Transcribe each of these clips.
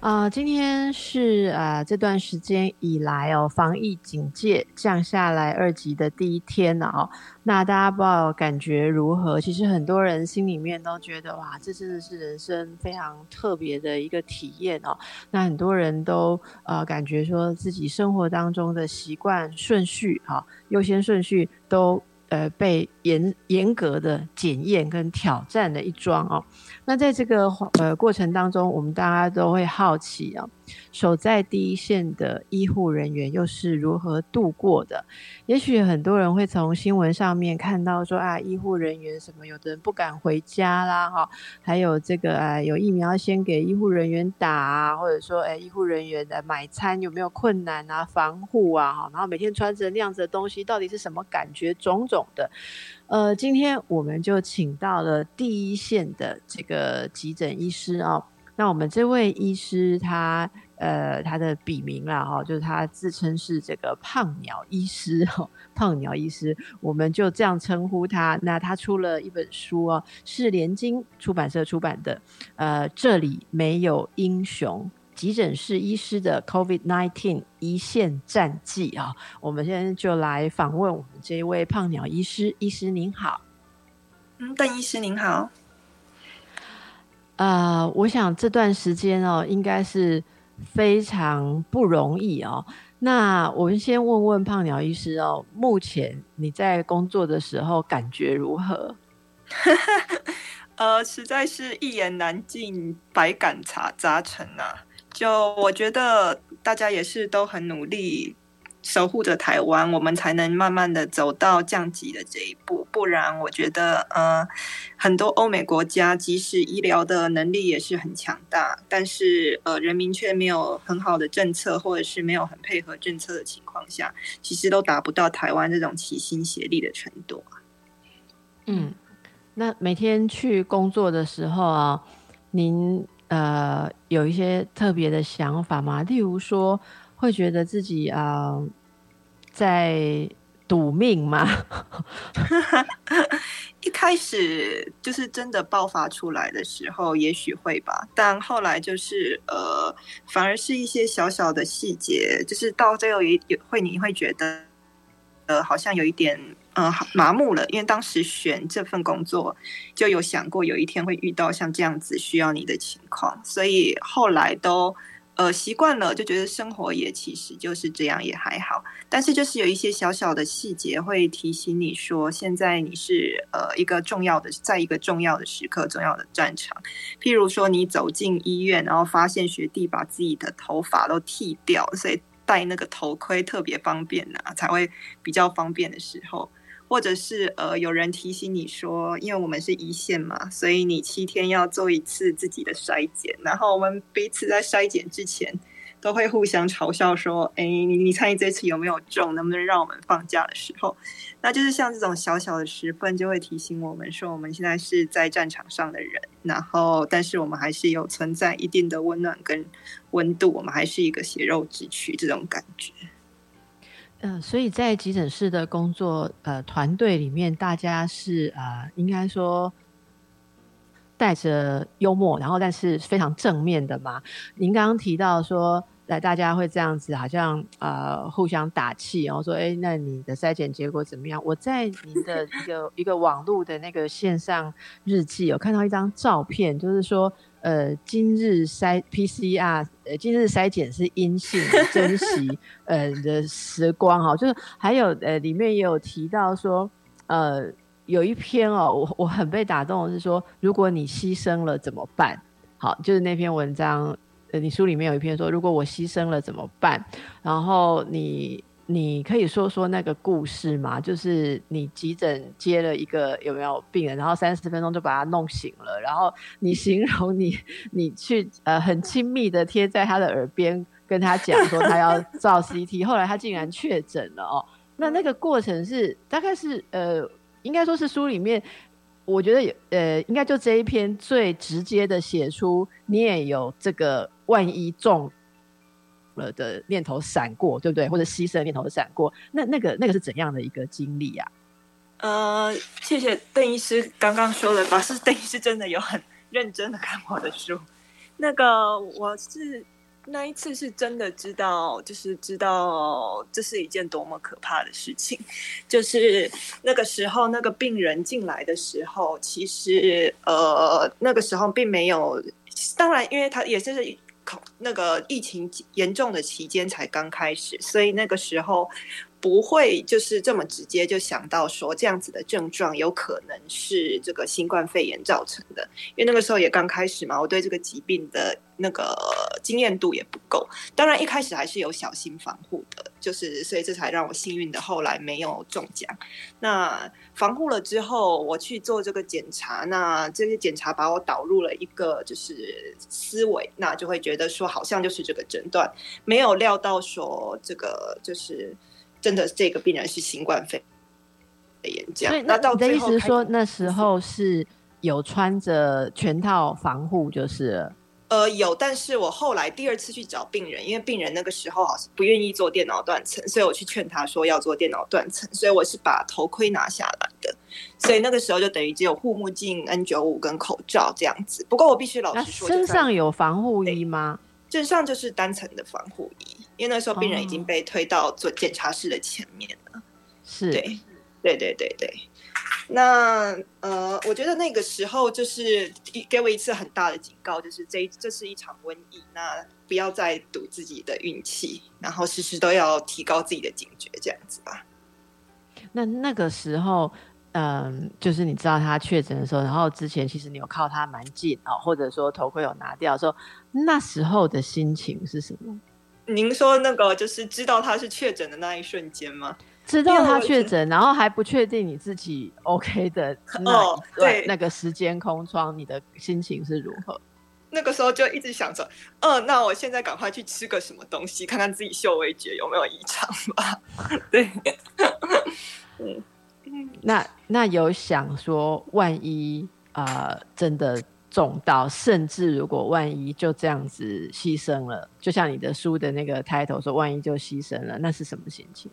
啊，今天是啊这段时间以来哦，防疫警戒降下来二级的第一天了哦。那大家不知道感觉如何？其实很多人心里面都觉得哇，这真的是人生非常特别的一个体验哦。那很多人都呃感觉说自己生活当中的习惯顺序哈，优先顺序都呃被严严格的检验跟挑战的一桩哦。那在这个呃过程当中，我们大家都会好奇啊，守在第一线的医护人员又是如何度过的？也许很多人会从新闻上面看到说啊，医护人员什么，有的人不敢回家啦，哈，还有这个呃，有疫苗先给医护人员打啊，或者说哎，医护人员的买餐有没有困难啊，防护啊，哈，然后每天穿着那样子的东西，到底是什么感觉？种种的。呃，今天我们就请到了第一线的这个急诊医师哦。那我们这位医师，他呃，他的笔名啦哈，就是他自称是这个胖鸟医师哈，胖鸟医师，我们就这样称呼他。那他出了一本书哦，是联经出版社出版的，呃，这里没有英雄。急诊室医师的 COVID-19 一线战绩啊，我们现在就来访问我们这一位胖鸟医师。医师您好，嗯，邓医师您好。呃，我想这段时间哦，应该是非常不容易哦。那我们先问问胖鸟医师哦，目前你在工作的时候感觉如何？呃，实在是一言难尽，百感杂杂陈啊。就我觉得大家也是都很努力守护着台湾，我们才能慢慢的走到降级的这一步。不然，我觉得呃，很多欧美国家即使医疗的能力也是很强大，但是呃，人民却没有很好的政策，或者是没有很配合政策的情况下，其实都达不到台湾这种齐心协力的程度。嗯，那每天去工作的时候啊，您。呃，有一些特别的想法吗？例如说，会觉得自己啊在赌命吗？一开始就是真的爆发出来的时候，也许会吧。但后来就是呃，反而是一些小小的细节，就是到最后也也会你会觉得，呃，好像有一点。嗯，麻木了，因为当时选这份工作就有想过有一天会遇到像这样子需要你的情况，所以后来都呃习惯了，就觉得生活也其实就是这样，也还好。但是就是有一些小小的细节会提醒你说，现在你是呃一个重要的，在一个重要的时刻、重要的战场。譬如说，你走进医院，然后发现学弟把自己的头发都剃掉，所以戴那个头盔特别方便呐，才会比较方便的时候。或者是呃，有人提醒你说，因为我们是一线嘛，所以你七天要做一次自己的筛检，然后我们彼此在筛检之前都会互相嘲笑说：“哎，你你猜这次有没有中？能不能让我们放假的时候？”那就是像这种小小的时分，就会提醒我们说，我们现在是在战场上的人，然后但是我们还是有存在一定的温暖跟温度，我们还是一个血肉之躯这种感觉。嗯，所以在急诊室的工作，呃，团队里面，大家是呃，应该说带着幽默，然后但是非常正面的嘛。您刚刚提到说。来，大家会这样子，好像呃互相打气，然后说，哎，那你的筛检结果怎么样？我在您的 一个一个网络的那个线上日记有看到一张照片，就是说，呃，今日筛 PCR，呃，今日筛检是阴性，珍惜 呃的时光哈，就是还有呃里面也有提到说，呃，有一篇哦，我我很被打动的是说，如果你牺牲了怎么办？好，就是那篇文章。呃，你书里面有一篇说，如果我牺牲了怎么办？然后你你可以说说那个故事吗？就是你急诊接了一个有没有病人，然后三十分钟就把他弄醒了，然后你形容你你去呃很亲密的贴在他的耳边跟他讲说他要 照 CT，后来他竟然确诊了哦。那那个过程是大概是呃，应该说是书里面我觉得有呃，应该就这一篇最直接的写出你也有这个万一中了的念头闪过，对不对？或者牺牲念头闪过，那那个那个是怎样的一个经历啊？呃，谢谢邓医师刚刚说的，法师邓医师真的有很认真的看我的书。那个我是那一次是真的知道，就是知道这是一件多么可怕的事情。就是那个时候，那个病人进来的时候，其实呃那个时候并没有，当然因为他也是那个疫情严重的期间才刚开始，所以那个时候。不会就是这么直接就想到说这样子的症状有可能是这个新冠肺炎造成的，因为那个时候也刚开始嘛，我对这个疾病的那个经验度也不够。当然一开始还是有小心防护的，就是所以这才让我幸运的后来没有中奖。那防护了之后，我去做这个检查，那这些检查把我导入了一个就是思维，那就会觉得说好像就是这个诊断，没有料到说这个就是。真的，这个病人是新冠肺炎这样。那到你的意思是说，那时候是有穿着全套防护，就是呃有，但是我后来第二次去找病人，因为病人那个时候好像不愿意做电脑断层，所以我去劝他说要做电脑断层，所以我是把头盔拿下来的，所以那个时候就等于只有护目镜、N 九五跟口罩这样子。不过我必须老实说，身上有防护衣吗？身上就是单层的防护衣。因为那时候病人已经被推到做检查室的前面了，是对，对对对对。那呃，我觉得那个时候就是给我一次很大的警告，就是这这是一场瘟疫，那不要再赌自己的运气，然后时时都要提高自己的警觉，这样子吧。那那个时候，嗯，就是你知道他确诊的时候，然后之前其实你有靠他蛮近哦，或者说头盔有拿掉的时候，那时候的心情是什么？您说那个就是知道他是确诊的那一瞬间吗？知道他确诊，然后还不确定你自己 OK 的那 对那个时间空窗，你的心情是如何？那个时候就一直想着，嗯，那我现在赶快去吃个什么东西，看看自己嗅味觉有没有异常吧。对，嗯，那那有想说，万一啊，真的。重到，甚至如果万一就这样子牺牲了，就像你的书的那个 title 说，万一就牺牲了，那是什么心情？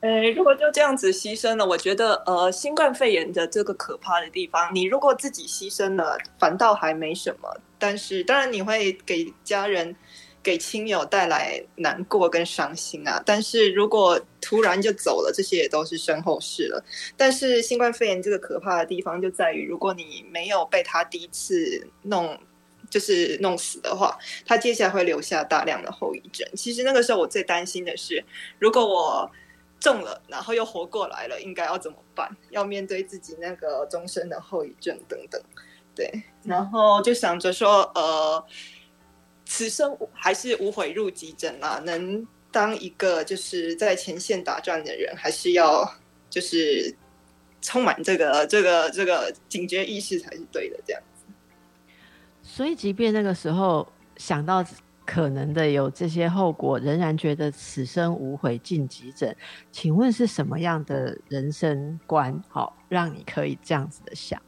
呃，如果就这样子牺牲了，我觉得呃，新冠肺炎的这个可怕的地方，你如果自己牺牲了，反倒还没什么，但是当然你会给家人。给亲友带来难过跟伤心啊！但是如果突然就走了，这些也都是身后事了。但是新冠肺炎这个可怕的地方就在于，如果你没有被他第一次弄，就是弄死的话，他接下来会留下大量的后遗症。其实那个时候我最担心的是，如果我中了，然后又活过来了，应该要怎么办？要面对自己那个终身的后遗症等等。对，然后就想着说，呃。此生还是无悔入急诊啊！能当一个就是在前线打转的人，还是要就是充满这个这个这个警觉意识才是对的。这样子。所以，即便那个时候想到可能的有这些后果，仍然觉得此生无悔进急诊。请问是什么样的人生观，好让你可以这样子的想？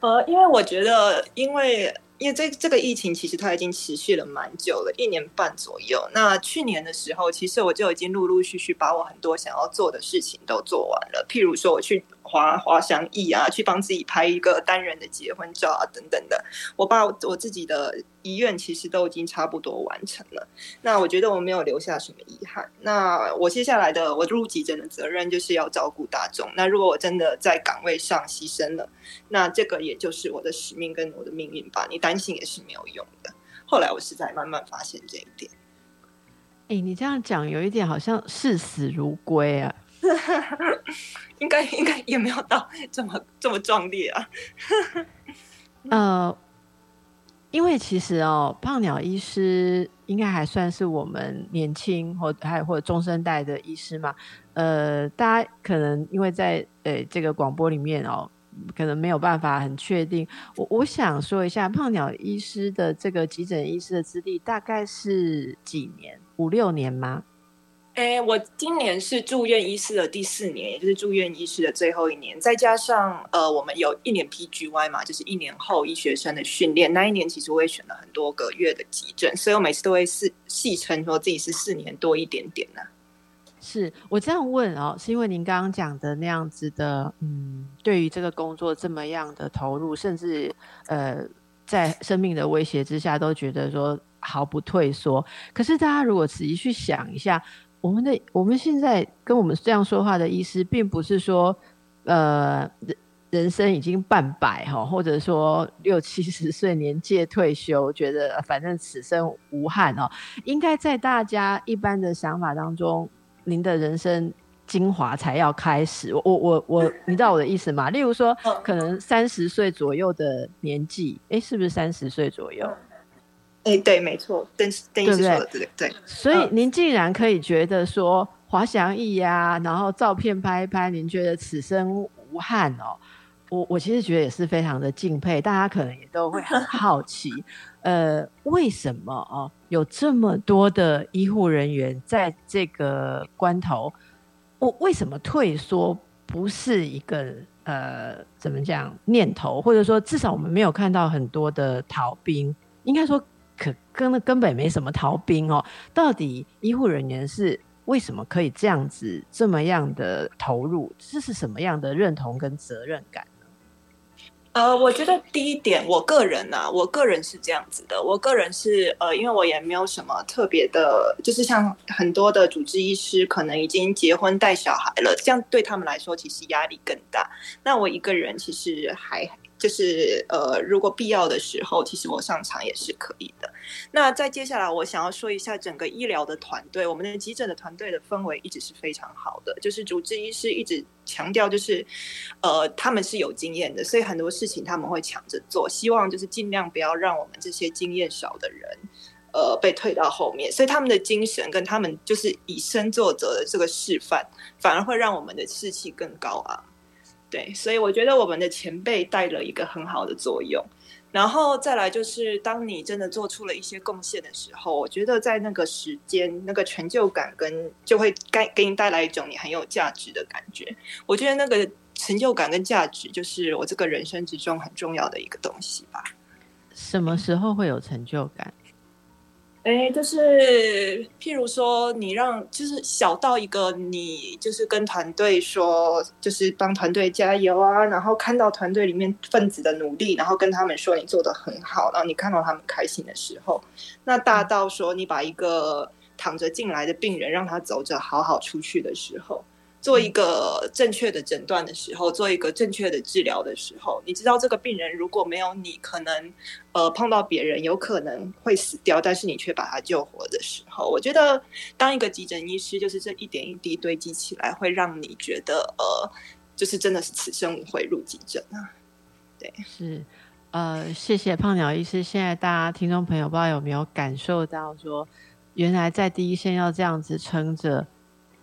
呃，因为我觉得，因为。因为这这个疫情其实它已经持续了蛮久了，一年半左右。那去年的时候，其实我就已经陆陆续续把我很多想要做的事情都做完了，譬如说我去。滑滑翔翼啊，去帮自己拍一个单人的结婚照啊，等等的。我把我自己的遗愿其实都已经差不多完成了。那我觉得我没有留下什么遗憾。那我接下来的我入急诊的责任就是要照顾大众。那如果我真的在岗位上牺牲了，那这个也就是我的使命跟我的命运吧。你担心也是没有用的。后来我是在慢慢发现这一点。哎，你这样讲有一点好像视死如归啊。应该应该也没有到这么这么壮烈啊。呃，因为其实哦，胖鸟医师应该还算是我们年轻或还或者中生代的医师嘛。呃，大家可能因为在呃这个广播里面哦，可能没有办法很确定。我我想说一下，胖鸟医师的这个急诊医师的资历大概是几年？五六年吗？哎，我今年是住院医师的第四年，也就是住院医师的最后一年，再加上呃，我们有一年 PGY 嘛，就是一年后医学生的训练。那一年其实我也选了很多个月的急诊，所以我每次都会戏戏称说自己是四年多一点点呢。是我这样问哦，是因为您刚刚讲的那样子的，嗯，对于这个工作这么样的投入，甚至呃，在生命的威胁之下都觉得说毫不退缩。可是大家如果仔细去想一下。我们的我们现在跟我们这样说话的意思，并不是说，呃，人人生已经半百哈，或者说六七十岁年届退休，觉得反正此生无憾哦。应该在大家一般的想法当中，您的人生精华才要开始。我我我，你知道我的意思吗？例如说，可能三十岁左右的年纪，哎，是不是三十岁左右？哎，对，没错，邓邓医师说的对对。所以您竟然可以觉得说滑翔翼呀，然后照片拍一拍，您觉得此生无憾哦。我我其实觉得也是非常的敬佩，大家可能也都会很 好奇，呃，为什么哦有这么多的医护人员在这个关头，我为什么退缩不是一个呃怎么讲念头，或者说至少我们没有看到很多的逃兵，应该说。可根根本没什么逃兵哦，到底医护人员是为什么可以这样子这么样的投入？这是什么样的认同跟责任感？呃，我觉得第一点，我个人呢，我个人是这样子的，我个人是呃，因为我也没有什么特别的，就是像很多的主治医师可能已经结婚带小孩了，这样对他们来说其实压力更大。那我一个人其实还。就是呃，如果必要的时候，其实我上场也是可以的。那再接下来，我想要说一下整个医疗的团队，我们的急诊的团队的氛围一直是非常好的。就是主治医师一直强调，就是呃，他们是有经验的，所以很多事情他们会抢着做，希望就是尽量不要让我们这些经验少的人呃被退到后面。所以他们的精神跟他们就是以身作则的这个示范，反而会让我们的士气更高昂。对，所以我觉得我们的前辈带了一个很好的作用，然后再来就是，当你真的做出了一些贡献的时候，我觉得在那个时间、那个成就感跟就会给给你带来一种你很有价值的感觉。我觉得那个成就感跟价值，就是我这个人生之中很重要的一个东西吧。什么时候会有成就感？哎，就是譬如说，你让就是小到一个，你就是跟团队说，就是帮团队加油啊，然后看到团队里面分子的努力，然后跟他们说你做的很好，然后你看到他们开心的时候，那大到说你把一个躺着进来的病人让他走着好好出去的时候。做一个正确的诊断的时候，做一个正确的治疗的时候，你知道这个病人如果没有你，可能呃碰到别人有可能会死掉，但是你却把他救活的时候，我觉得当一个急诊医师，就是这一点一滴堆积起来，会让你觉得呃，就是真的是此生无悔入急诊啊。对，是呃，谢谢胖鸟医师。现在大家听众朋友不知道有没有感受到，说原来在第一线要这样子撑着。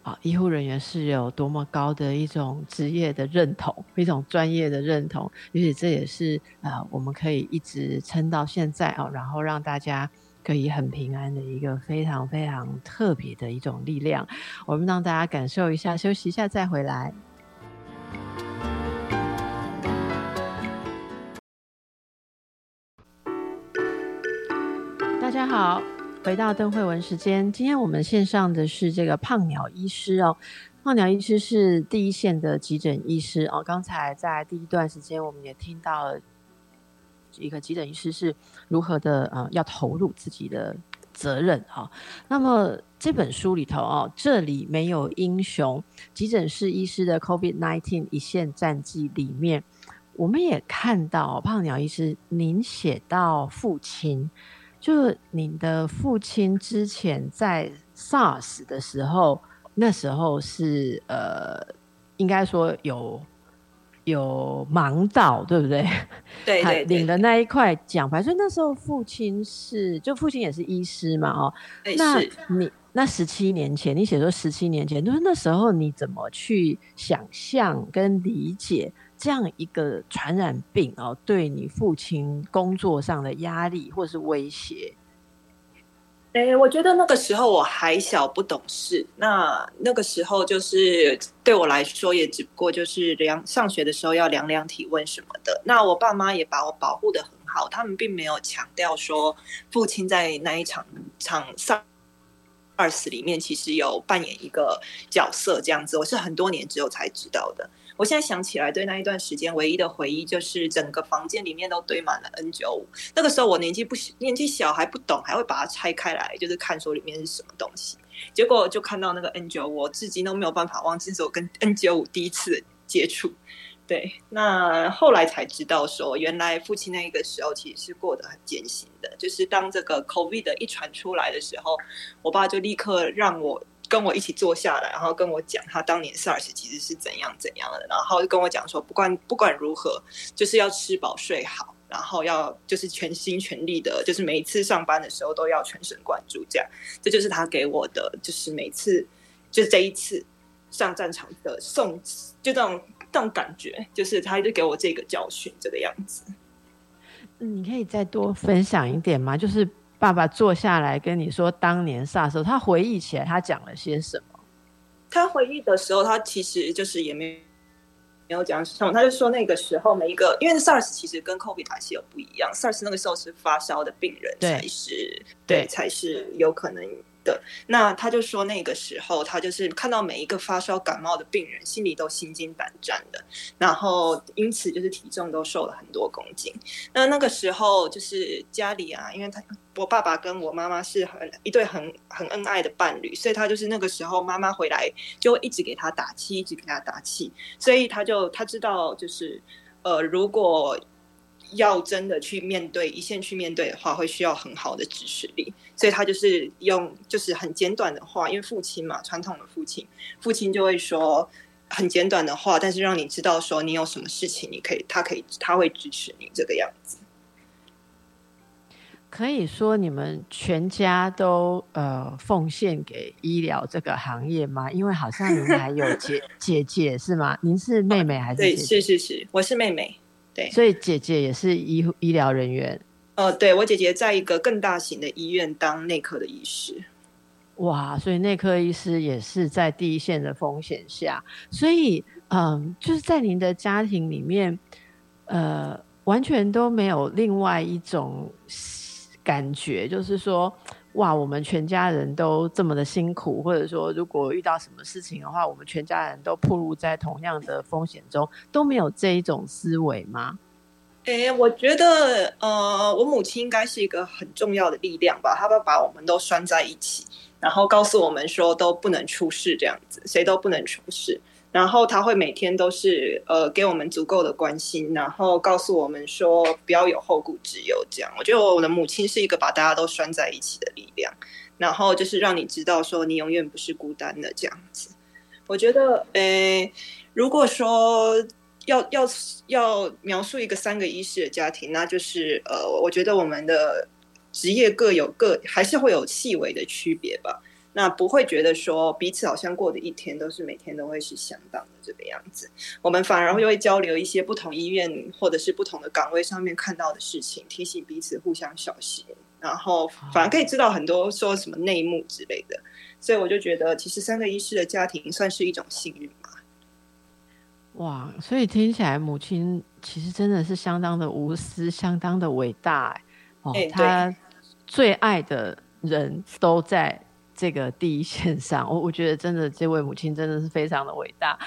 啊，医护人员是有多么高的一种职业的认同，一种专业的认同，也许这也是啊，我们可以一直撑到现在啊，然后让大家可以很平安的一个非常非常特别的一种力量。我们让大家感受一下，休息一下再回来。大家好。回到邓慧文时间，今天我们线上的是这个胖鸟医师哦。胖鸟医师是第一线的急诊医师哦。刚才在第一段时间，我们也听到一个急诊医师是如何的呃，要投入自己的责任哈。那么这本书里头哦，这里没有英雄，急诊室医师的 COVID nineteen 一线战绩里面，我们也看到胖鸟医师您写到父亲。就你的父亲之前在 SARS 的时候，那时候是呃，应该说有有盲道，对不对？对对，领的那一块奖牌。所以那时候父亲是，就父亲也是医师嘛，哦。那你那十七年前，你写说十七年前，就是那时候你怎么去想象跟理解？这样一个传染病哦，对你父亲工作上的压力或是威胁，哎，我觉得那个时候我还小不懂事，那那个时候就是对我来说也只不过就是量上学的时候要量量体温什么的。那我爸妈也把我保护的很好，他们并没有强调说父亲在那一场场上二死里面其实有扮演一个角色这样子。我是很多年之后才知道的。我现在想起来，对那一段时间唯一的回忆就是整个房间里面都堆满了 N 九五。那个时候我年纪不年纪小还不懂，还会把它拆开来，就是看说里面是什么东西。结果就看到那个 N 九五，我至今都没有办法忘记是我跟 N 九五第一次接触。对，那后来才知道说，原来父亲那个时候其实是过得很艰辛的。就是当这个 COVID 一传出来的时候，我爸就立刻让我。跟我一起坐下来，然后跟我讲他当年 SARS 其实是怎样怎样的，然后就跟我讲说，不管不管如何，就是要吃饱睡好，然后要就是全心全力的，就是每一次上班的时候都要全神贯注，这样，这就是他给我的，就是每次就是这一次上战场的送，就这种这种感觉，就是他就给我这个教训，这个样子。你可以再多分享一点吗？就是。爸爸坐下来跟你说当年 SARS，他回忆起来他讲了些什么？他回忆的时候，他其实就是也没没有讲什么，他就说那个时候每一个，因为 SARS 其实跟 COVID 还是有不一样，SARS 那个时候是发烧的病人才是对才是有可能。那他就说那个时候他就是看到每一个发烧感冒的病人心里都心惊胆战的，然后因此就是体重都瘦了很多公斤。那那个时候就是家里啊，因为他我爸爸跟我妈妈是很一对很很恩爱的伴侣，所以他就是那个时候妈妈回来就会一直给他打气，一直给他打气，所以他就他知道就是呃如果。要真的去面对一线去面对的话，会需要很好的支持力，所以他就是用就是很简短的话，因为父亲嘛，传统的父亲，父亲就会说很简短的话，但是让你知道说你有什么事情，你可以，他可以，他会支持你这个样子。可以说你们全家都呃奉献给医疗这个行业吗？因为好像您还有 姐姐姐是吗？您是妹妹还是？对，是是是，我是妹妹。所以姐姐也是医医疗人员。呃，对我姐姐在一个更大型的医院当内科的医师。哇，所以内科医师也是在第一线的风险下。所以，嗯，就是在您的家庭里面，呃，完全都没有另外一种感觉，就是说。哇，我们全家人都这么的辛苦，或者说，如果遇到什么事情的话，我们全家人都暴露在同样的风险中，都没有这一种思维吗？哎，我觉得，呃，我母亲应该是一个很重要的力量吧，她会把我们都拴在一起，然后告诉我们说都不能出事，这样子，谁都不能出事。然后他会每天都是呃给我们足够的关心，然后告诉我们说不要有后顾之忧。这样，我觉得我的母亲是一个把大家都拴在一起的力量，然后就是让你知道说你永远不是孤单的这样子。我觉得，呃，如果说要要要描述一个三个医师的家庭，那就是呃，我觉得我们的职业各有各，还是会有细微的区别吧。那不会觉得说彼此好像过的一天都是每天都会是相当的这个样子，我们反而会会交流一些不同医院或者是不同的岗位上面看到的事情，提醒彼此互相小心，然后反而可以知道很多说什么内幕之类的，所以我就觉得其实三个医师的家庭算是一种幸运吧。哇，所以听起来母亲其实真的是相当的无私，相当的伟大哦，他最爱的人都在。这个第一线上，我我觉得真的这位母亲真的是非常的伟大。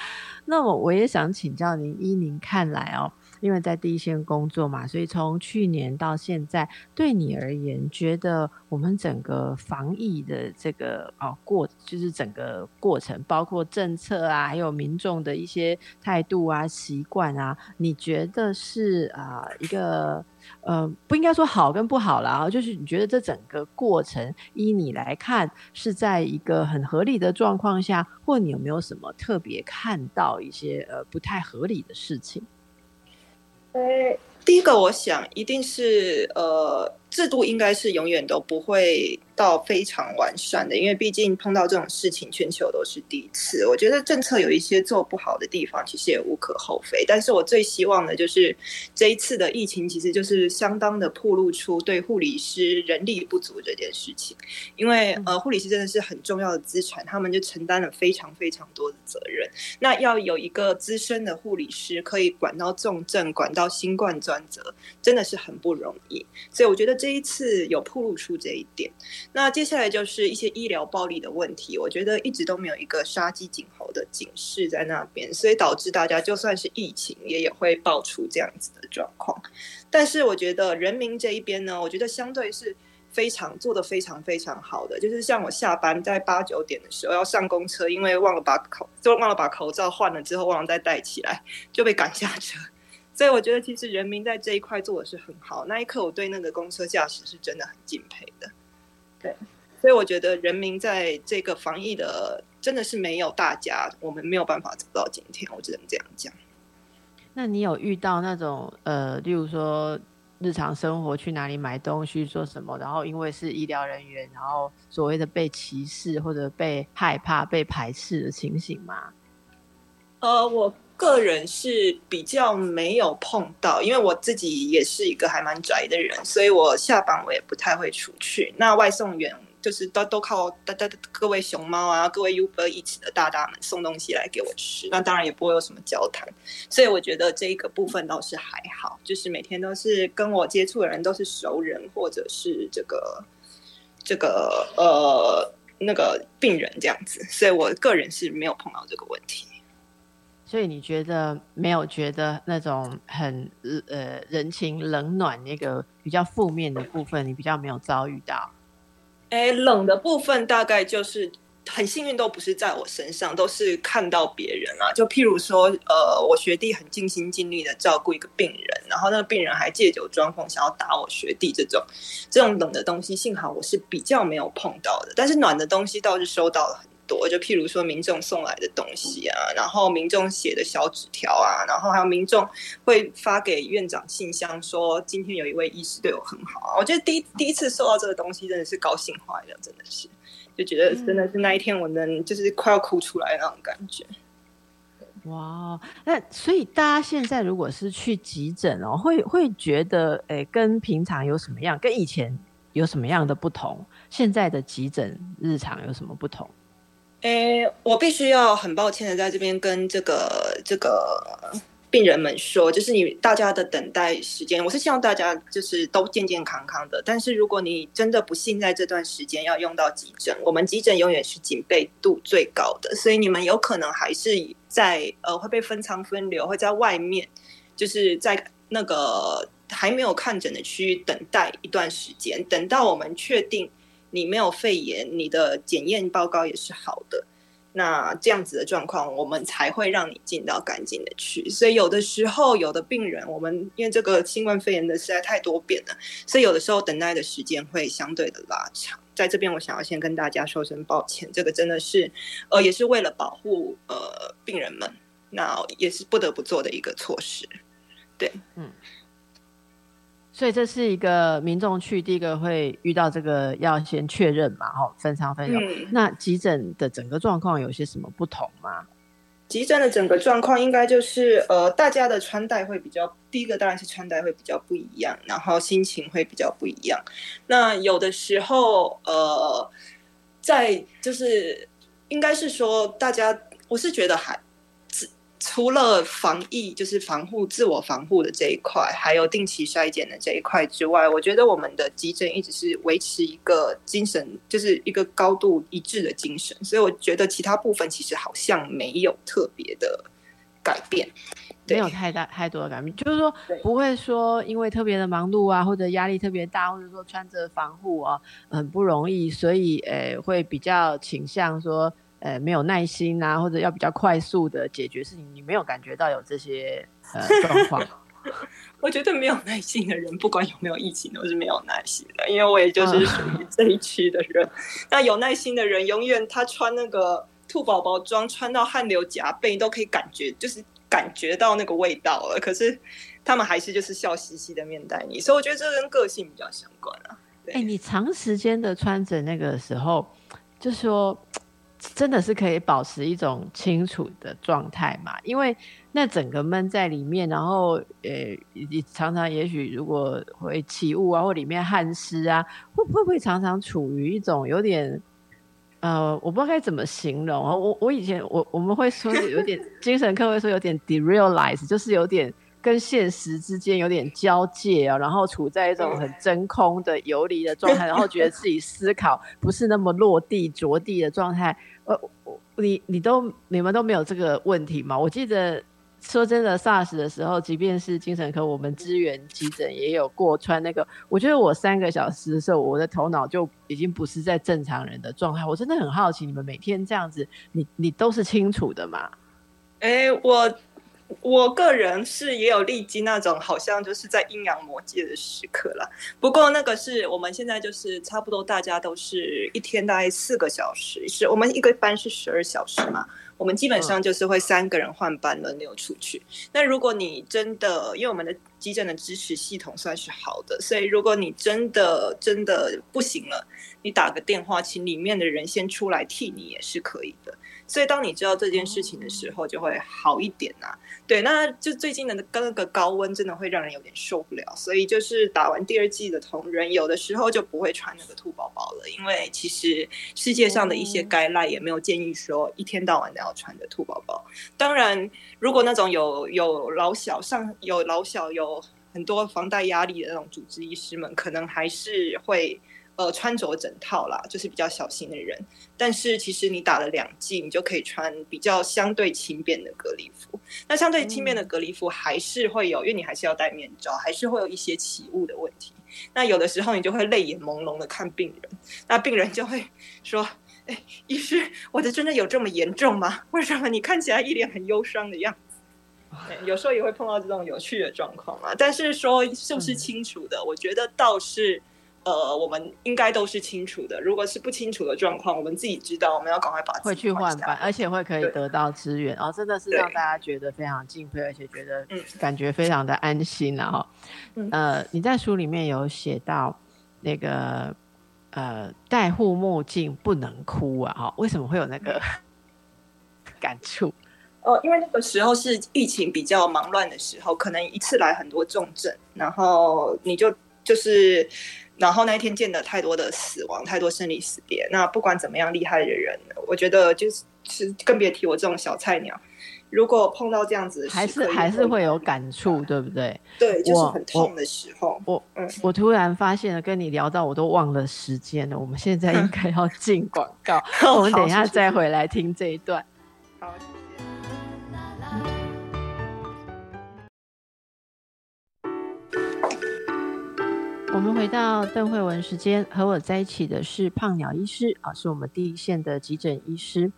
那么我也想请教您，依您看来哦。因为在第一线工作嘛，所以从去年到现在，对你而言，觉得我们整个防疫的这个哦过，就是整个过程，包括政策啊，还有民众的一些态度啊、习惯啊，你觉得是啊一个呃不应该说好跟不好啦，就是你觉得这整个过程，依你来看，是在一个很合理的状况下，或你有没有什么特别看到一些呃不太合理的事情？第一个我想一定是呃，制度应该是永远都不会到非常完善的，因为毕竟碰到这种事情，全球都是第一次。我觉得政策有一些做不好的地方，其实也无可厚非。但是我最希望的就是这一次的疫情，其实就是相当的暴露出对护理师人力不足这件事情。因为呃，护理师真的是很重要的资产，他们就承担了非常非常多的责任。那要有一个资深的护理师可以管到重症，管到新冠专责，真的是很不容易。所以我觉得。这一次有暴露出这一点，那接下来就是一些医疗暴力的问题。我觉得一直都没有一个杀鸡儆猴的警示在那边，所以导致大家就算是疫情，也也会爆出这样子的状况。但是我觉得人民这一边呢，我觉得相对是非常做的非常非常好的。就是像我下班在八九点的时候要上公车，因为忘了把口就忘了把口罩换了之后忘了再戴起来，就被赶下车。所以我觉得，其实人民在这一块做的是很好。那一刻，我对那个公车驾驶是真的很敬佩的。对，所以我觉得人民在这个防疫的，真的是没有大家，我们没有办法走到今天。我只能这样讲。那你有遇到那种呃，例如说日常生活去哪里买东西做什么，然后因为是医疗人员，然后所谓的被歧视或者被害怕、被排斥的情形吗？呃，我。个人是比较没有碰到，因为我自己也是一个还蛮宅的人，所以我下班我也不太会出去。那外送员就是都都靠大家各位熊猫啊，各位 Uber 一起的大大们送东西来给我吃，那当然也不会有什么交谈，所以我觉得这一个部分倒是还好，就是每天都是跟我接触的人都是熟人或者是这个这个呃那个病人这样子，所以我个人是没有碰到这个问题。所以你觉得没有觉得那种很呃人情冷暖那个比较负面的部分，你比较没有遭遇到？哎，冷的部分大概就是很幸运，都不是在我身上，都是看到别人啊。就譬如说，呃，我学弟很尽心尽力的照顾一个病人，然后那个病人还借酒装疯，想要打我学弟，这种这种冷的东西，幸好我是比较没有碰到的。但是暖的东西倒是收到了。多就譬如说民众送来的东西啊，然后民众写的小纸条啊，然后还有民众会发给院长信箱说今天有一位医师对我很好。我觉得第一第一次收到这个东西真的是高兴坏了，真的是就觉得真的是那一天我能就是快要哭出来那种感觉。哇，那所以大家现在如果是去急诊哦，会会觉得诶跟平常有什么样，跟以前有什么样的不同？现在的急诊日常有什么不同？诶，我必须要很抱歉的在这边跟这个这个病人们说，就是你大家的等待时间，我是希望大家就是都健健康康的。但是如果你真的不幸在这段时间要用到急诊，我们急诊永远是警备度最高的，所以你们有可能还是在呃会被分仓分流，会在外面，就是在那个还没有看诊的区域等待一段时间，等到我们确定。你没有肺炎，你的检验报告也是好的，那这样子的状况，我们才会让你进到干净的区。所以有的时候，有的病人，我们因为这个新冠肺炎的实在太多变了，所以有的时候等待的时间会相对的拉长。在这边，我想要先跟大家说声抱歉，这个真的是，呃，也是为了保护呃病人们，那也是不得不做的一个措施。对，嗯。所以这是一个民众去第一个会遇到这个要先确认嘛，哈，分仓分流。那急诊的整个状况有些什么不同吗？急诊的整个状况应该就是呃，大家的穿戴会比较，第一个当然是穿戴会比较不一样，然后心情会比较不一样。那有的时候呃，在就是应该是说大家，我是觉得还。除了防疫，就是防护、自我防护的这一块，还有定期筛检的这一块之外，我觉得我们的急诊一直是维持一个精神，就是一个高度一致的精神。所以我觉得其他部分其实好像没有特别的改变，没有太大太多的改变，就是说不会说因为特别的忙碌啊，或者压力特别大，或者说穿着防护啊很不容易，所以呃会比较倾向说。呃，没有耐心啊，或者要比较快速的解决事情，你没有感觉到有这些呃状况？我觉得没有耐心的人，不管有没有疫情，都是没有耐心的。因为我也就是属于这一区的人。那有耐心的人，永远他穿那个兔宝宝装，穿到汗流浃背，都可以感觉就是。感觉到那个味道了，可是他们还是就是笑嘻嘻的面带你，所以我觉得这跟个性比较相关啊。哎，你长时间的穿着那个时候，就说真的是可以保持一种清楚的状态嘛？因为那整个闷在里面，然后呃，你常常也许如果会起雾啊，或里面汗湿啊，会会不会常常处于一种有点呃，我不知道该怎么形容。我我以前我我们会说有点精神科会说有点 derealize，就是有点。跟现实之间有点交界啊，然后处在一种很真空的游离的状态，然后觉得自己思考不是那么落地着地的状态。呃，你你都你们都没有这个问题吗？我记得说真的，SARS 的时候，即便是精神科，我们支援急诊也有过穿那个。我觉得我三个小时的时候，我的头脑就已经不是在正常人的状态。我真的很好奇，你们每天这样子，你你都是清楚的吗？哎，我。我个人是也有历经那种好像就是在阴阳魔界的时刻啦。不过那个是我们现在就是差不多大家都是一天大概四个小时，是我们一个班是十二小时嘛，我们基本上就是会三个人换班轮流出去。那如果你真的，因为我们的急诊的支持系统算是好的，所以如果你真的真的不行了，你打个电话，请里面的人先出来替你也是可以的。所以，当你知道这件事情的时候，就会好一点呐。对，那就最近的那个高温，真的会让人有点受不了。所以，就是打完第二季的同仁，有的时候就不会穿那个兔宝宝了，因为其实世界上的一些该赖也没有建议说一天到晚都要穿的兔宝宝。当然，如果那种有有老小上有老小有很多房贷压力的那种主治医师们，可能还是会。呃，穿着整套啦，就是比较小心的人。但是其实你打了两剂，你就可以穿比较相对轻便的隔离服。那相对轻便的隔离服还是会有，因为你还是要戴面罩，还是会有一些起雾的问题。那有的时候你就会泪眼朦胧的看病人，那病人就会说：“哎，医师，我的真的有这么严重吗？为什么你看起来一脸很忧伤的样子？”有时候也会碰到这种有趣的状况啊。但是说是不是清楚的，我觉得倒是。呃，我们应该都是清楚的。如果是不清楚的状况，我们自己知道，我们要赶快把会去换班，而且会可以得到资源，哦真的是让大家觉得非常敬佩，而且觉得感觉非常的安心了哈。呃，你在书里面有写到那个呃戴护目镜不能哭啊，哈，为什么会有那个 感触？哦，因为那个时候是疫情比较忙乱的时候，可能一次来很多重症，然后你就就是。然后那一天见了太多的死亡，太多生离死别。那不管怎么样厉害的人，我觉得就是是更别提我这种小菜鸟。如果碰到这样子，还是还是会有感触，对不对？对，就是很痛的时候。我嗯，我突然发现了，跟你聊到我都忘了时间了。我们现在应该要进广告，我们等一下再回来听这一段。好。我们回到邓慧文时间，和我在一起的是胖鸟医师啊，是我们第一线的急诊医师。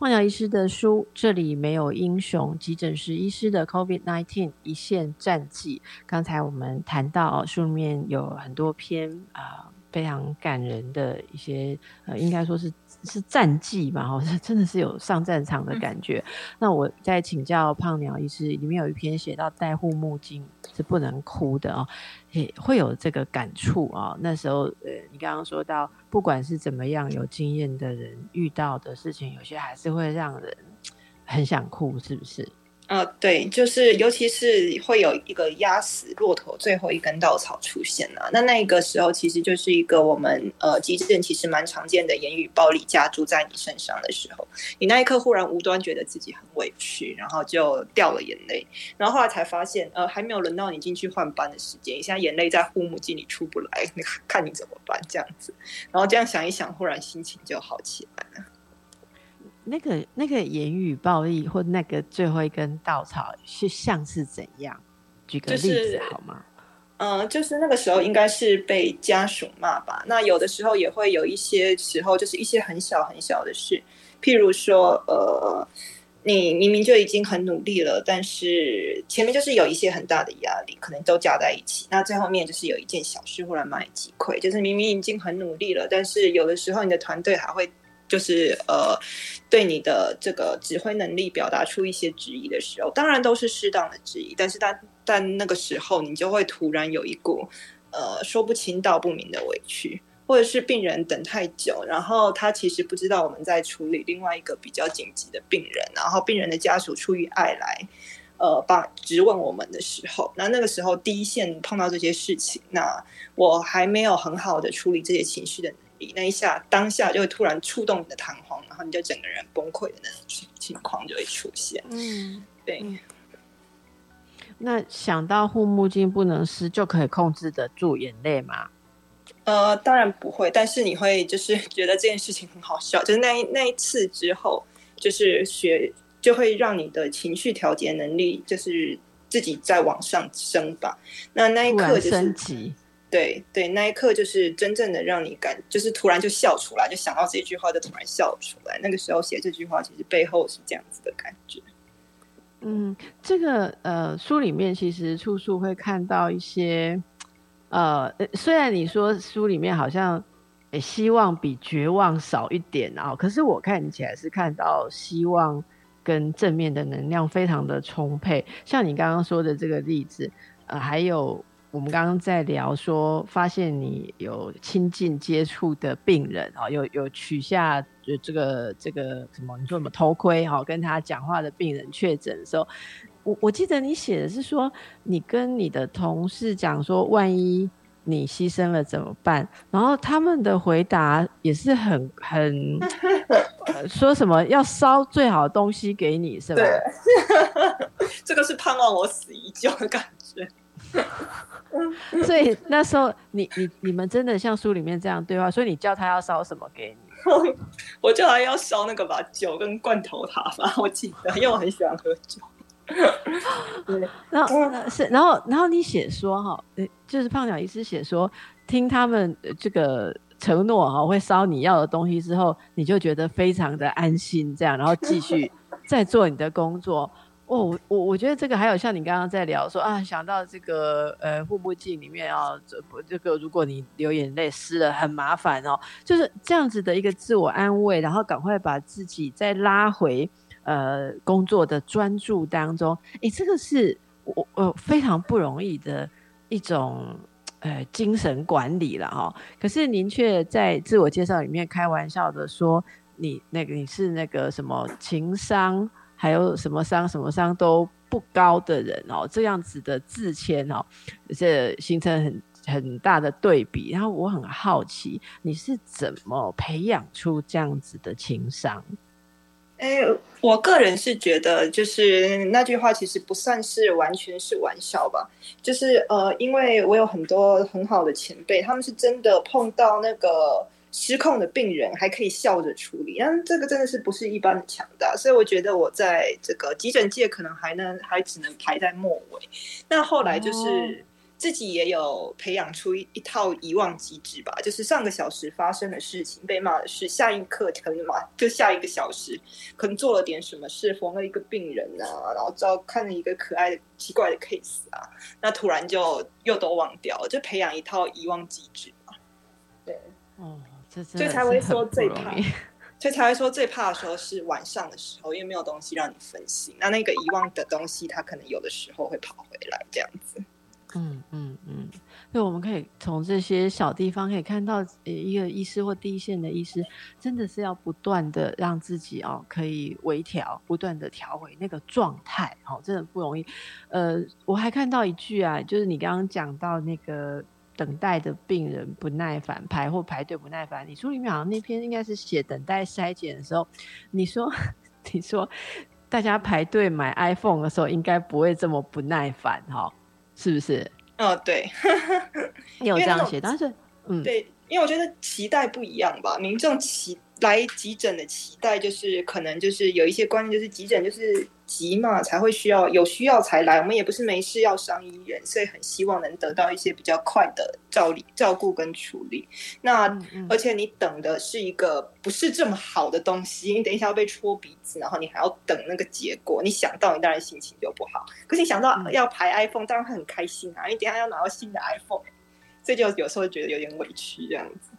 胖鸟医师的书《这里没有英雄：急诊室医师的 COVID-19 一线战绩》，刚才我们谈到书里面有很多篇啊。非常感人的一些，呃，应该说是是战绩吧，哈，真的是有上战场的感觉。那我在请教胖鸟医师，里面有一篇写到戴护目镜是不能哭的哦，也会有这个感触啊。那时候，呃，你刚刚说到，不管是怎么样有经验的人遇到的事情，有些还是会让人 很想哭，是不是？呃，对，就是尤其是会有一个压死骆驼最后一根稻草出现了，那那个时候其实就是一个我们呃急诊其实蛮常见的言语暴力加注在你身上的时候，你那一刻忽然无端觉得自己很委屈，然后就掉了眼泪，然后后来才发现，呃，还没有轮到你进去换班的时间，你现在眼泪在护目镜里出不来，看你怎么办这样子，然后这样想一想，忽然心情就好起来了。那个那个言语暴力或那个最后一根稻草是像是怎样？举个例子好吗？嗯，就是那个时候应该是被家属骂吧。那有的时候也会有一些时候，就是一些很小很小的事，譬如说，呃，你明明就已经很努力了，但是前面就是有一些很大的压力，可能都加在一起。那最后面就是有一件小事忽然把你击溃，就是明明已经很努力了，但是有的时候你的团队还会。就是呃，对你的这个指挥能力表达出一些质疑的时候，当然都是适当的质疑，但是但但那个时候你就会突然有一股呃说不清道不明的委屈，或者是病人等太久，然后他其实不知道我们在处理另外一个比较紧急的病人，然后病人的家属出于爱来呃把质问我们的时候，那那个时候第一线碰到这些事情，那我还没有很好的处理这些情绪的。那一下，当下就会突然触动你的弹簧，然后你就整个人崩溃的那种情情况就会出现。嗯，对。那想到护目镜不能湿，就可以控制得住眼泪吗？呃，当然不会，但是你会就是 觉得这件事情很好笑，就是那那一次之后，就是学就会让你的情绪调节能力就是自己在往上升吧。那那一刻升级。对对，那一刻就是真正的让你感，就是突然就笑出来，就想到这句话就突然笑出来。那个时候写这句话，其实背后是这样子的感觉。嗯，这个呃书里面其实处处会看到一些，呃，虽然你说书里面好像希望比绝望少一点啊，可是我看起来是看到希望跟正面的能量非常的充沛。像你刚刚说的这个例子，呃，还有。我们刚刚在聊说，发现你有亲近接触的病人啊，有有取下这个这个什么？你说什么头盔哈？跟他讲话的病人确诊的时候，我我记得你写的是说，你跟你的同事讲说，万一你牺牲了怎么办？然后他们的回答也是很很 说什么要烧最好的东西给你，是吧？对，这个是盼望我死已久的感觉。所以那时候，你你你们真的像书里面这样对话，所以你叫他要烧什么给你？我叫他要烧那个吧，酒跟罐头塔吧，我记得，因为我很喜欢喝酒。对，然后是，然后然后你写说哈，就是胖鸟医师写说，听他们这个承诺哈，会烧你要的东西之后，你就觉得非常的安心，这样，然后继续再做你的工作。哦，我我觉得这个还有像你刚刚在聊说啊，想到这个呃护目镜里面啊，这不这个如果你流眼泪湿了很麻烦哦，就是这样子的一个自我安慰，然后赶快把自己再拉回呃工作的专注当中，诶，这个是我呃非常不容易的一种呃精神管理了哈。可是您却在自我介绍里面开玩笑的说，你那个你是那个什么情商。还有什么伤什么伤都不高的人哦，这样子的自谦哦，这形成很很大的对比。然后我很好奇，你是怎么培养出这样子的情商？哎，我个人是觉得，就是那句话其实不算是完全是玩笑吧。就是呃，因为我有很多很好的前辈，他们是真的碰到那个。失控的病人还可以笑着处理，但这个真的是不是一般的强大，所以我觉得我在这个急诊界可能还能还只能排在末尾。那后来就是自己也有培养出一一套遗忘机制吧，就是上个小时发生的事情被骂的事，下一刻可能嘛就下一个小时可能做了点什么事，缝了一个病人啊，然后照看了一个可爱的奇怪的 case 啊，那突然就又都忘掉了，就培养一套遗忘机制嘛。对，哦。所以才会说最怕，所以才会说最怕的时候是晚上的时候，因为没有东西让你分心。那那个遗忘的东西，它可能有的时候会跑回来，这样子。嗯嗯嗯，所以我们可以从这些小地方可以看到，一个医师或第一线的医师，真的是要不断的让自己哦可以微调，不断的调回那个状态，哦，真的不容易。呃，我还看到一句啊，就是你刚刚讲到那个。等待的病人不耐烦排或排队不耐烦，你书里面好像那篇应该是写等待筛检的时候，你说 你说大家排队买 iPhone 的时候应该不会这么不耐烦哈，是不是？哦，对，你有这样写，但是嗯，对，因为我觉得期待不一样吧，民众期来急诊的期待就是可能就是有一些观念，就是急诊就是。急嘛才会需要有需要才来，我们也不是没事要伤医院，所以很希望能得到一些比较快的照理照顾跟处理。那而且你等的是一个不是这么好的东西，你等一下要被戳鼻子，然后你还要等那个结果，你想到你当然心情就不好。可是你想到要排 iPhone，当然会很开心啊，因为等下要拿到新的 iPhone，所以就有时候觉得有点委屈这样子。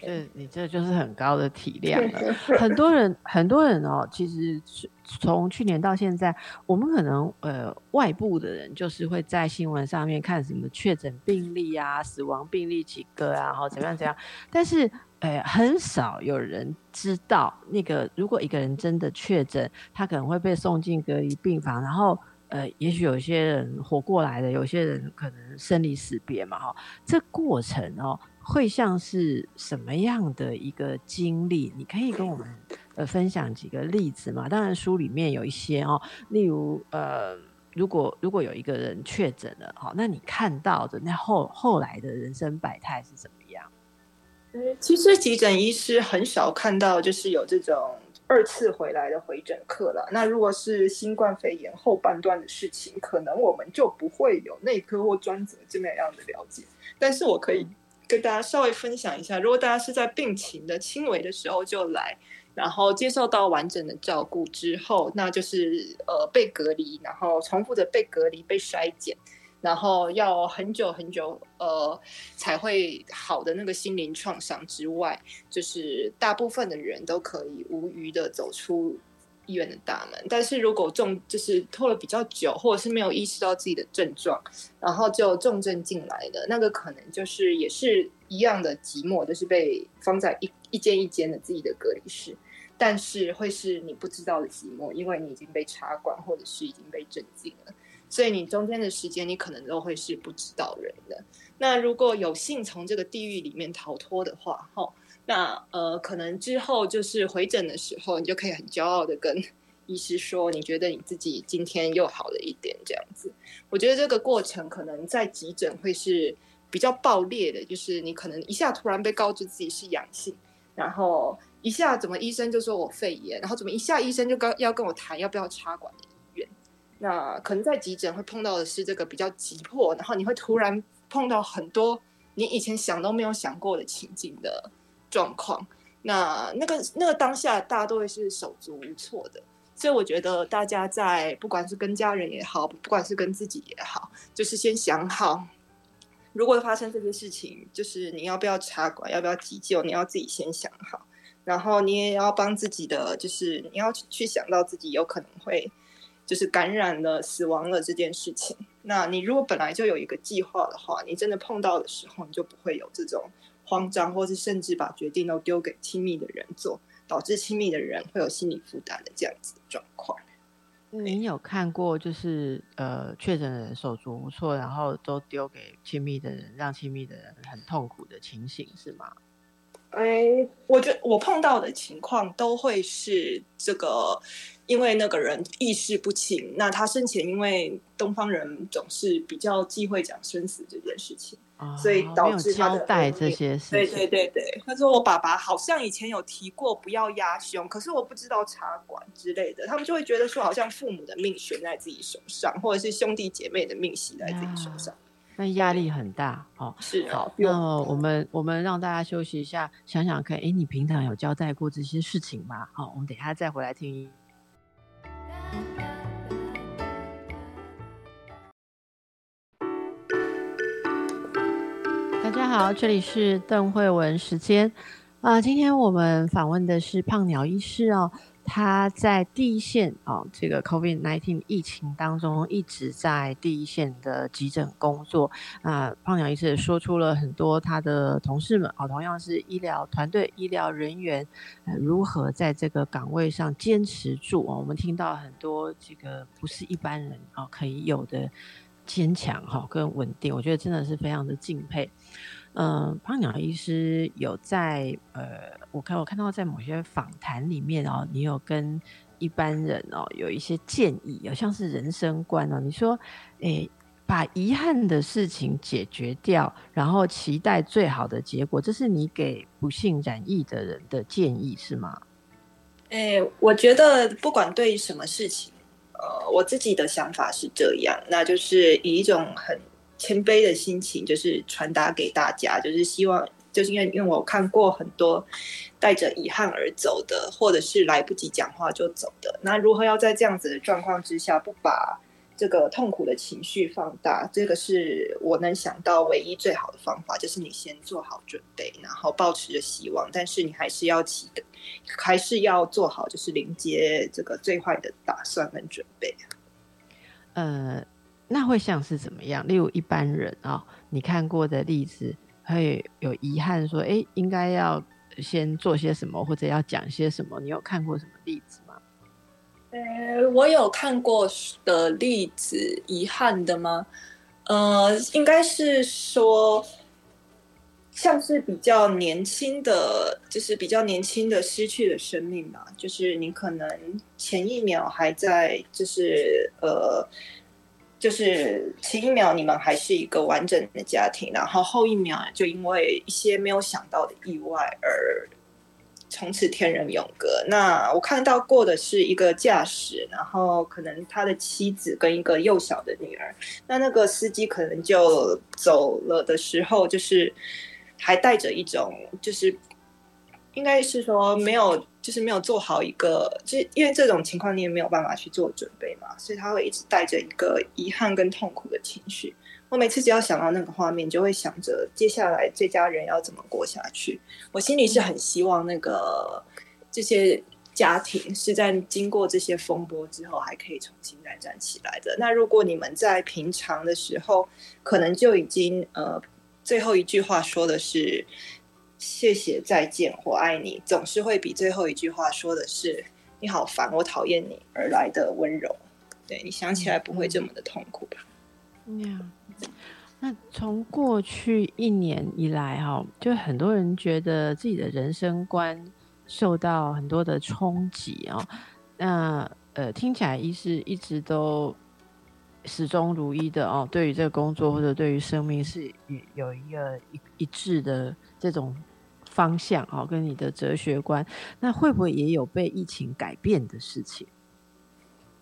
这你这就是很高的体量了。很多人很多人哦，其实从去年到现在，我们可能呃外部的人就是会在新闻上面看什么确诊病例啊、死亡病例几个啊，然后怎么样怎样，但是。哎，很少有人知道那个，如果一个人真的确诊，他可能会被送进隔离病房，然后呃，也许有些人活过来的，有些人可能生离死别嘛，哈，这过程哦，会像是什么样的一个经历？你可以跟我们呃分享几个例子吗？当然书里面有一些哦，例如呃，如果如果有一个人确诊了，好，那你看到的那后后来的人生百态是怎么样？其实急诊医师很少看到，就是有这种二次回来的回诊客了。那如果是新冠肺炎后半段的事情，可能我们就不会有内科或专责这么样的了解。但是我可以跟大家稍微分享一下，如果大家是在病情的轻微的时候就来，然后接受到完整的照顾之后，那就是呃被隔离，然后重复的被隔离、被筛检。然后要很久很久，呃，才会好的那个心灵创伤之外，就是大部分的人都可以无余的走出医院的大门。但是如果重就是拖了比较久，或者是没有意识到自己的症状，然后就重症进来的那个，可能就是也是一样的寂寞，就是被放在一一间一间的自己的隔离室，但是会是你不知道的寂寞，因为你已经被插管，或者是已经被镇静了。所以你中间的时间，你可能都会是不知道人的。那如果有幸从这个地狱里面逃脱的话，哈，那呃，可能之后就是回诊的时候，你就可以很骄傲的跟 医师说，你觉得你自己今天又好了一点，这样子。我觉得这个过程可能在急诊会是比较爆裂的，就是你可能一下突然被告知自己是阳性，然后一下怎么医生就说我肺炎，然后怎么一下医生就跟要跟我谈要不要插管的医院。那可能在急诊会碰到的是这个比较急迫，然后你会突然碰到很多你以前想都没有想过的情境的状况。那那个那个当下，大家都会是手足无措的。所以我觉得大家在不管是跟家人也好，不管是跟自己也好，就是先想好，如果发生这些事情，就是你要不要插管，要不要急救，你要自己先想好。然后你也要帮自己的，就是你要去想到自己有可能会。就是感染了、死亡了这件事情。那你如果本来就有一个计划的话，你真的碰到的时候，你就不会有这种慌张，或是甚至把决定都丢给亲密的人做，导致亲密的人会有心理负担的这样子的状况。您有看过就是呃确诊的人手足无措，然后都丢给亲密的人，让亲密的人很痛苦的情形是吗？哎，我觉得我碰到的情况都会是这个。因为那个人意识不清，那他生前因为东方人总是比较忌讳讲生死这件事情，所以导致交代这些事。对对对对，他说我爸爸好像以前有提过不要压胸，可是我不知道茶馆之类的，他们就会觉得说好像父母的命悬在自己手上，或者是兄弟姐妹的命系在自己手上，那压力很大哦。是好，那我们我们让大家休息一下，想想看，哎，你平常有交代过这些事情吗？好，我们等下再回来听。大家好，这里是邓慧文时间啊。今天我们访问的是胖鸟医师哦，他在第一线哦，这个 COVID-19 疫情当中一直在第一线的急诊工作啊。胖鸟医师说出了很多他的同事们哦，同样是医疗团队、医疗人员如何在这个岗位上坚持住哦。我们听到很多这个不是一般人哦可以有的。坚强哈，跟稳定，我觉得真的是非常的敬佩。嗯，胖鸟医师有在呃，我看我看到在某些访谈里面哦，你有跟一般人哦有一些建议，好像是人生观哦。你说，诶，把遗憾的事情解决掉，然后期待最好的结果，这是你给不幸染疫的人的建议是吗？诶，我觉得不管对什么事情。呃，我自己的想法是这样，那就是以一种很谦卑的心情，就是传达给大家，就是希望，就是因为因为我看过很多带着遗憾而走的，或者是来不及讲话就走的，那如何要在这样子的状况之下，不把这个痛苦的情绪放大，这个是我能想到唯一最好的方法，就是你先做好准备，然后保持着希望，但是你还是要起的，还是要做好就是迎接这个最坏的打算跟准备。呃，那会像是怎么样？例如一般人啊，你看过的例子，会有遗憾说，哎，应该要先做些什么，或者要讲些什么？你有看过什么例子吗？呃，我有看过的例子，遗憾的吗？呃，应该是说，像是比较年轻的，就是比较年轻的失去了生命吧，就是你可能前一秒还在，就是呃，就是前一秒你们还是一个完整的家庭，然后后一秒就因为一些没有想到的意外而。从此天人永隔。那我看到过的是一个驾驶，然后可能他的妻子跟一个幼小的女儿。那那个司机可能就走了的时候，就是还带着一种，就是应该是说没有，就是没有做好一个，就因为这种情况你也没有办法去做准备嘛，所以他会一直带着一个遗憾跟痛苦的情绪。我每次只要想到那个画面，就会想着接下来这家人要怎么过下去。我心里是很希望那个这些家庭是在经过这些风波之后，还可以重新再站起来的。那如果你们在平常的时候，可能就已经呃最后一句话说的是谢谢再见我爱你，总是会比最后一句话说的是你好烦我讨厌你而来的温柔。对你想起来不会这么的痛苦吧？嗯。那从过去一年以来，哈，就很多人觉得自己的人生观受到很多的冲击哦。那呃，听起来一是一直都始终如一的哦，对于这个工作或者对于生命是有一个一一致的这种方向哦，跟你的哲学观，那会不会也有被疫情改变的事情？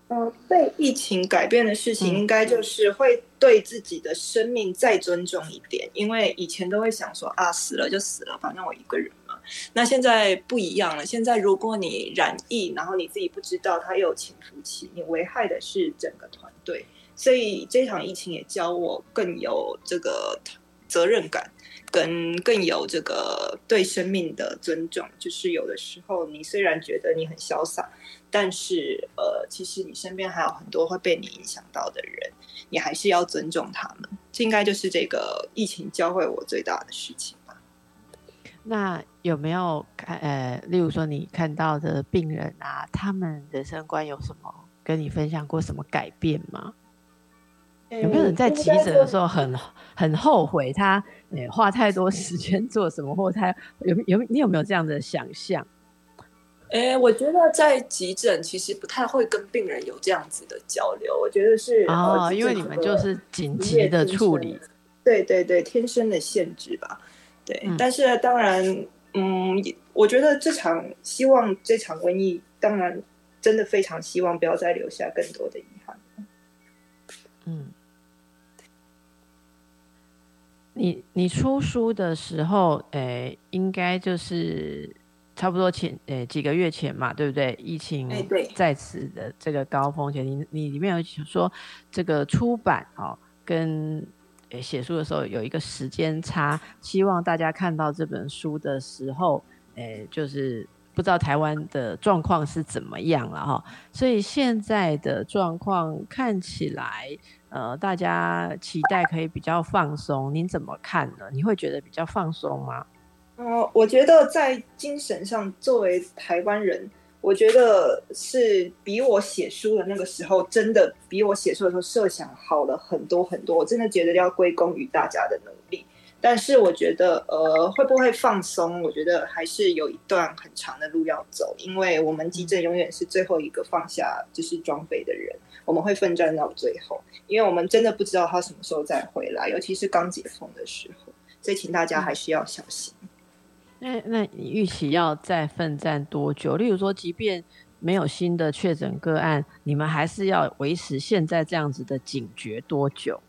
呃，被疫情改变的事情，应该就是会对自己的生命再尊重一点。因为以前都会想说啊，死了就死了，反正我一个人嘛。那现在不一样了，现在如果你染疫，然后你自己不知道它有潜伏期，你危害的是整个团队。所以这场疫情也教我更有这个责任感，跟更有这个对生命的尊重。就是有的时候，你虽然觉得你很潇洒。但是，呃，其实你身边还有很多会被你影响到的人，你还是要尊重他们。这应该就是这个疫情教会我最大的事情吧。那有没有看，呃，例如说你看到的病人啊，他们人生观有什么跟你分享过什么改变吗？有没有人在急诊的时候很很后悔他，呃，花太多时间做什么，或他有有你有没有这样的想象？哎，我觉得在急诊其实不太会跟病人有这样子的交流。我觉得是哦，因为你们就是紧急的处理。对对对，天生的限制吧。对，但是当然，嗯，我觉得这场希望这场瘟疫，当然真的非常希望不要再留下更多的遗憾。嗯，你你出书的时候，诶，应该就是。差不多前诶几个月前嘛，对不对？疫情在此的这个高峰前，你你里面有说这个出版哦，跟诶写书的时候有一个时间差，希望大家看到这本书的时候，诶，就是不知道台湾的状况是怎么样了哈。所以现在的状况看起来，呃，大家期待可以比较放松，您怎么看呢？你会觉得比较放松吗？哦，我觉得在精神上，作为台湾人，我觉得是比我写书的那个时候，真的比我写书的时候设想好了很多很多。我真的觉得要归功于大家的努力。但是我觉得，呃，会不会放松？我觉得还是有一段很长的路要走，因为我们急诊永远是最后一个放下就是装备的人，我们会奋战到最后，因为我们真的不知道他什么时候再回来，尤其是刚解封的时候，所以请大家还是要小心。那那你预期要再奋战多久？例如说，即便没有新的确诊个案，你们还是要维持现在这样子的警觉多久？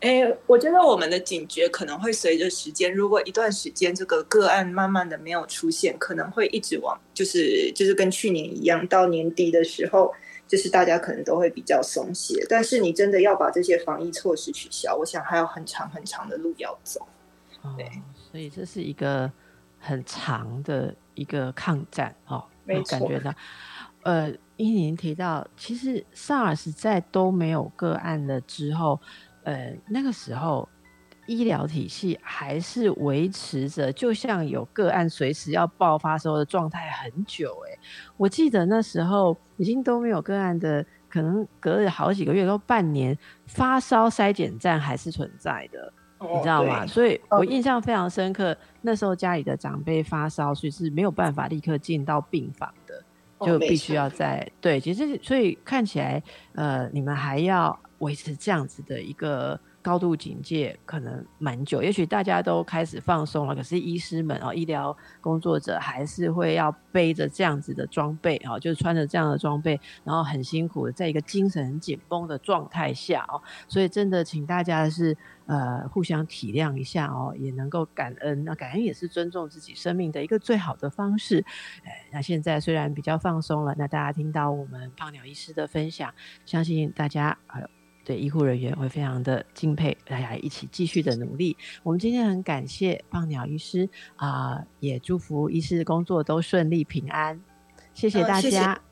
哎，我觉得我们的警觉可能会随着时间，如果一段时间这个个案慢慢的没有出现，可能会一直往就是就是跟去年一样，到年底的时候。就是大家可能都会比较松懈。但是你真的要把这些防疫措施取消，我想还有很长很长的路要走。对，所以这是一个很长的一个抗战哦，没感觉到。呃，依您提到，其实 SARS 在都没有个案了之后，呃，那个时候。医疗体系还是维持着，就像有个案随时要爆发时候的状态很久。哎，我记得那时候已经都没有个案的，可能隔了好几个月，都半年，发烧筛检站还是存在的，你知道吗？所以我印象非常深刻，那时候家里的长辈发烧，所以是没有办法立刻进到病房的，就必须要在对。其实所以看起来，呃，你们还要维持这样子的一个。高度警戒可能蛮久，也许大家都开始放松了，可是医师们哦，医疗工作者还是会要背着这样子的装备哦，就是穿着这样的装备，然后很辛苦在一个精神很紧绷的状态下哦，所以真的请大家是呃互相体谅一下哦，也能够感恩，那感恩也是尊重自己生命的一个最好的方式。哎，那现在虽然比较放松了，那大家听到我们胖鸟医师的分享，相信大家还有。对医护人员会非常的敬佩，大家一起继续的努力。我们今天很感谢棒鸟医师啊，也祝福医师工作都顺利平安。谢谢大家。